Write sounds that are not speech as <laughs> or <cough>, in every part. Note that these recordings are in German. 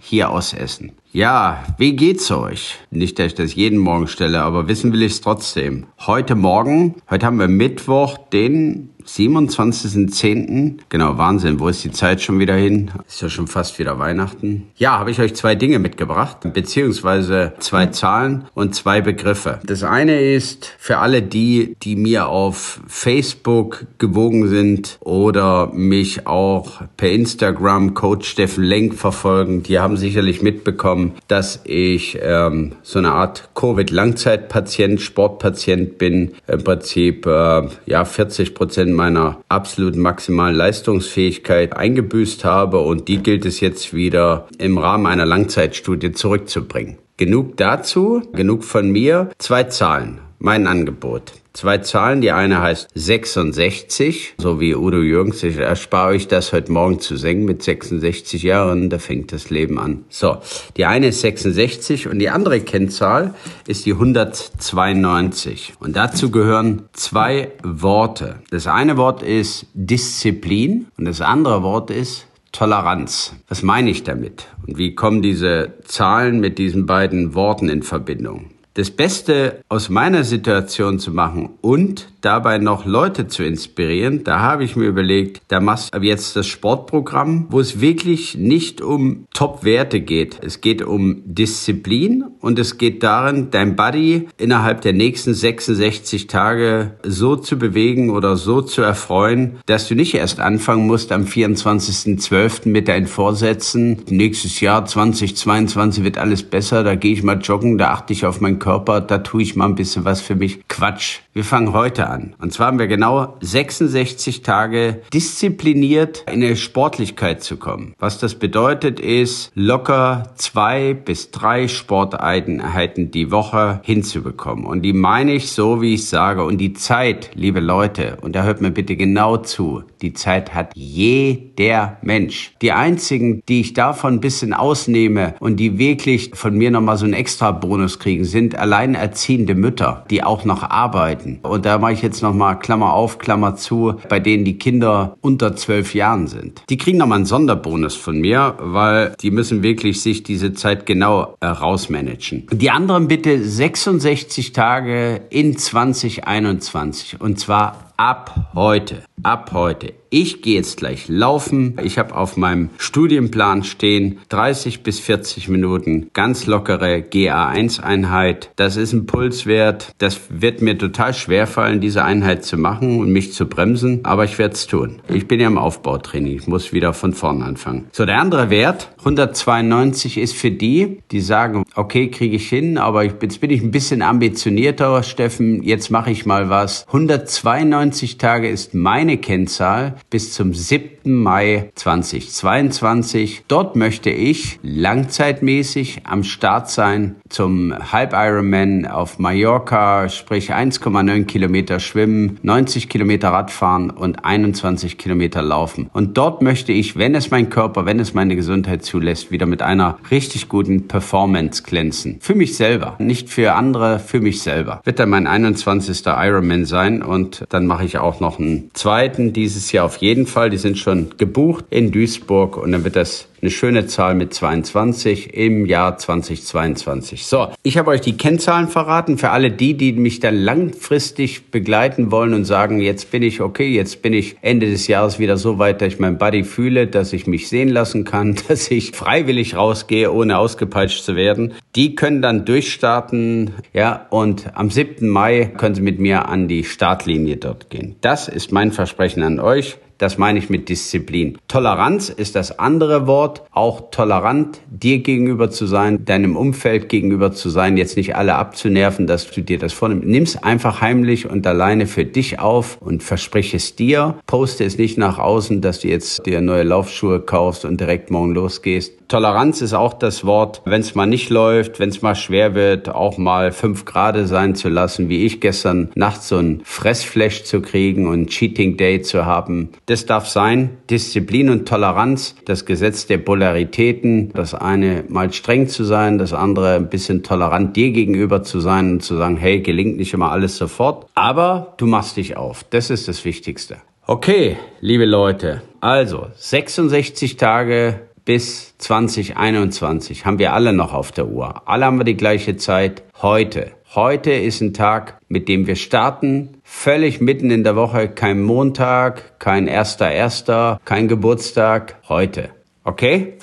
hier aus Essen. Ja, wie geht's euch? Nicht, dass ich das jeden Morgen stelle, aber wissen will ich es trotzdem. Heute Morgen, heute haben wir Mittwoch, den 27.10. Genau, Wahnsinn. Wo ist die Zeit schon wieder hin? Ist ja schon fast wieder Weihnachten. Ja, habe ich euch zwei Dinge mitgebracht, beziehungsweise zwei Zahlen und zwei Begriffe. Das eine ist für alle die, die mir auf Facebook gewogen sind oder mich auch per Instagram Coach Steffen Lenk verfolgen, die haben sicherlich mitbekommen, dass ich ähm, so eine Art Covid-Langzeitpatient, Sportpatient bin. Im Prinzip äh, ja 40 Prozent meiner absoluten maximalen Leistungsfähigkeit eingebüßt habe und die gilt es jetzt wieder im Rahmen einer Langzeitstudie zurückzubringen. Genug dazu, genug von mir. Zwei Zahlen, mein Angebot zwei Zahlen. Die eine heißt 66, so wie Udo Jürgens. Ich erspare euch das heute Morgen zu singen mit 66 Jahren. Da fängt das Leben an. So, die eine ist 66 und die andere Kennzahl ist die 192. Und dazu gehören zwei Worte. Das eine Wort ist Disziplin und das andere Wort ist Toleranz. Was meine ich damit? Und wie kommen diese Zahlen mit diesen beiden Worten in Verbindung? Das Beste aus meiner Situation zu machen und dabei noch Leute zu inspirieren, da habe ich mir überlegt, da machst du jetzt das Sportprogramm, wo es wirklich nicht um Top-Werte geht. Es geht um Disziplin und es geht darin, dein Body innerhalb der nächsten 66 Tage so zu bewegen oder so zu erfreuen, dass du nicht erst anfangen musst am 24.12. mit deinen Vorsätzen. Nächstes Jahr 2022 wird alles besser, da gehe ich mal joggen, da achte ich auf meinen Körper, da tue ich mal ein bisschen was für mich. Quatsch. Wir fangen heute an. Und zwar haben wir genau 66 Tage diszipliniert in eine Sportlichkeit zu kommen. Was das bedeutet ist, locker zwei bis drei Sporteinheiten die Woche hinzubekommen. Und die meine ich so, wie ich sage. Und die Zeit, liebe Leute, und da hört mir bitte genau zu, die Zeit hat jeder Mensch. Die einzigen, die ich davon ein bisschen ausnehme und die wirklich von mir nochmal so einen extra Bonus kriegen, sind alleinerziehende Mütter, die auch noch arbeiten. Und da mache ich jetzt nochmal Klammer auf, Klammer zu, bei denen die Kinder unter zwölf Jahren sind. Die kriegen nochmal einen Sonderbonus von mir, weil die müssen wirklich sich diese Zeit genau äh, rausmanagen. Die anderen bitte 66 Tage in 2021 und zwar ab heute. Ab heute ich gehe jetzt gleich laufen. Ich habe auf meinem Studienplan stehen 30 bis 40 Minuten ganz lockere GA1-Einheit. Das ist ein Pulswert. Das wird mir total schwer fallen, diese Einheit zu machen und mich zu bremsen, aber ich werde es tun. Ich bin ja im Aufbautraining. Ich muss wieder von vorne anfangen. So, der andere Wert, 192, ist für die, die sagen, okay, kriege ich hin, aber jetzt bin ich ein bisschen ambitionierter, Steffen, jetzt mache ich mal was. 192 Tage ist meine Kennzahl bis zum 7. Mai 2022. Dort möchte ich langzeitmäßig am Start sein zum Halb Ironman auf Mallorca, sprich 1,9 Kilometer schwimmen, 90 Kilometer Radfahren und 21 Kilometer laufen. Und dort möchte ich, wenn es mein Körper, wenn es meine Gesundheit zulässt, wieder mit einer richtig guten Performance glänzen. Für mich selber, nicht für andere, für mich selber. Wird dann mein 21. Ironman sein und dann mache ich auch noch einen zweiten dieses Jahr auf jeden Fall. Die sind schon gebucht in Duisburg und dann wird das eine schöne Zahl mit 22 im Jahr 2022. So, ich habe euch die Kennzahlen verraten für alle die, die mich dann langfristig begleiten wollen und sagen, jetzt bin ich okay, jetzt bin ich Ende des Jahres wieder so weit, dass ich mein Body fühle, dass ich mich sehen lassen kann, <laughs> dass ich freiwillig rausgehe, ohne ausgepeitscht zu werden. Die können dann durchstarten, ja, und am 7. Mai können sie mit mir an die Startlinie dort gehen. Das ist mein Versprechen an euch Das meine ich mit Disziplin. Toleranz ist das andere Wort, auch tolerant dir gegenüber zu sein, deinem Umfeld gegenüber zu sein, jetzt nicht alle abzunerven, dass du dir das vornimmst. Nimm's einfach heimlich und alleine für dich auf und versprich es dir. Poste es nicht nach außen, dass du jetzt dir neue Laufschuhe kaufst und direkt morgen losgehst. Toleranz ist auch das Wort, wenn es mal nicht läuft, wenn es mal schwer wird, auch mal fünf Grade sein zu lassen, wie ich gestern nachts so ein Fressflash zu kriegen und Cheating Day zu haben. Das darf sein. Disziplin und Toleranz, das Gesetz der Polaritäten, das eine mal streng zu sein, das andere ein bisschen tolerant dir gegenüber zu sein und zu sagen, hey, gelingt nicht immer alles sofort, aber du machst dich auf. Das ist das Wichtigste. Okay, liebe Leute, also 66 Tage bis 2021 haben wir alle noch auf der Uhr. Alle haben wir die gleiche Zeit. Heute. Heute ist ein Tag, mit dem wir starten. Völlig mitten in der Woche. Kein Montag, kein erster erster, kein Geburtstag. Heute. Okay?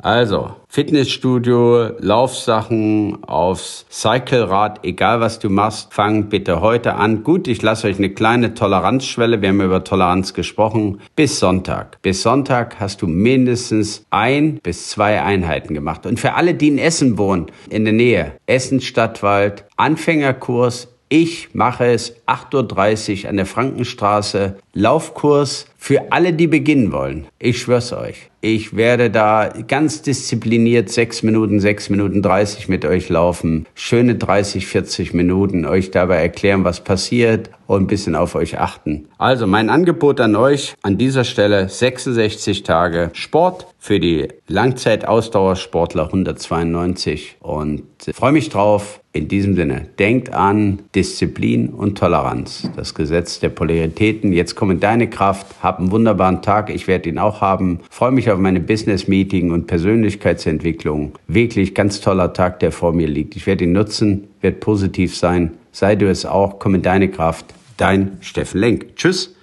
Also, Fitnessstudio, Laufsachen, aufs Cyclerad, egal was du machst, fang bitte heute an. Gut, ich lasse euch eine kleine Toleranzschwelle, wir haben über Toleranz gesprochen, bis Sonntag. Bis Sonntag hast du mindestens ein bis zwei Einheiten gemacht. Und für alle, die in Essen wohnen, in der Nähe, Essen Stadtwald, Anfängerkurs, ich mache es 8.30 Uhr an der Frankenstraße. Laufkurs für alle, die beginnen wollen. Ich schwör's euch. Ich werde da ganz diszipliniert sechs Minuten, sechs Minuten dreißig mit euch laufen. Schöne 30, 40 Minuten euch dabei erklären, was passiert und ein bisschen auf euch achten. Also mein Angebot an euch an dieser Stelle 66 Tage Sport für die Langzeitausdauersportler 192 und freue mich drauf. In diesem Sinne, denkt an Disziplin und Toleranz, das Gesetz der Polaritäten. Jetzt komm in deine Kraft, hab einen wunderbaren Tag, ich werde ihn auch haben. Freue mich auf meine Business-Meeting und Persönlichkeitsentwicklung. Wirklich ganz toller Tag, der vor mir liegt. Ich werde ihn nutzen, wird positiv sein. Sei du es auch, komm in deine Kraft. Dein Steffen Lenk. Tschüss.